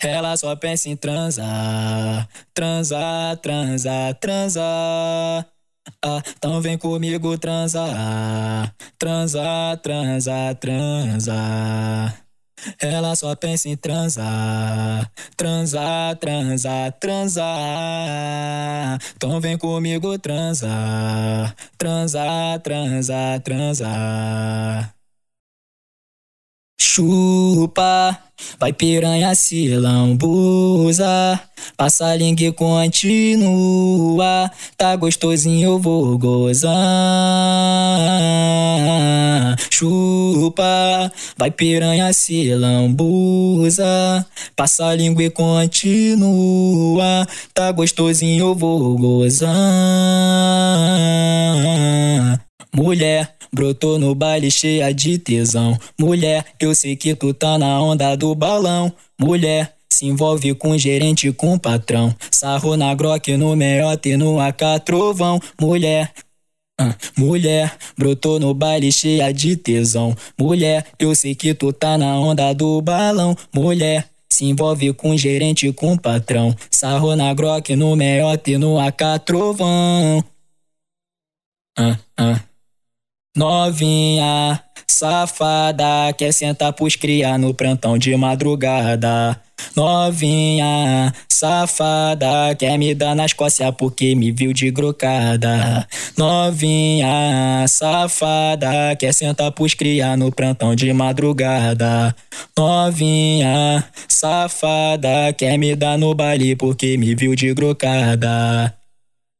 Ela só pensa em transar, transar, transar, transar. Ah, então vem comigo transar, transar, transar, transar. Ela só pensa em transar, transar, transar, transar. Então vem comigo transar, transar, transar, transar. Chupa Vai piranha se lambuza, passa lingue continua, tá gostosinho eu vou gozar. Chupa, vai piranha se lambuza, passa língua continua, tá gostosinho eu vou gozar. Mulher, brotou no baile cheia de tesão. Mulher, eu sei que tu tá na onda do balão. Mulher, se envolve com gerente, com patrão. Sarro na groque, no meiote, no AK trovão. Mulher, ah, mulher, brotou no baile cheia de tesão. Mulher, eu sei que tu tá na onda do balão. Mulher, se envolve com gerente, com patrão. Sarro na groque, no meiote, no AK trovão. Ah, ah. Novinha, safada, quer sentar pros criar no plantão de madrugada. Novinha, safada, quer me dar nas costas porque me viu de grocada. Novinha, safada, quer sentar pros criar no plantão de madrugada. Novinha, safada, quer me dar no baile porque me viu de grocada.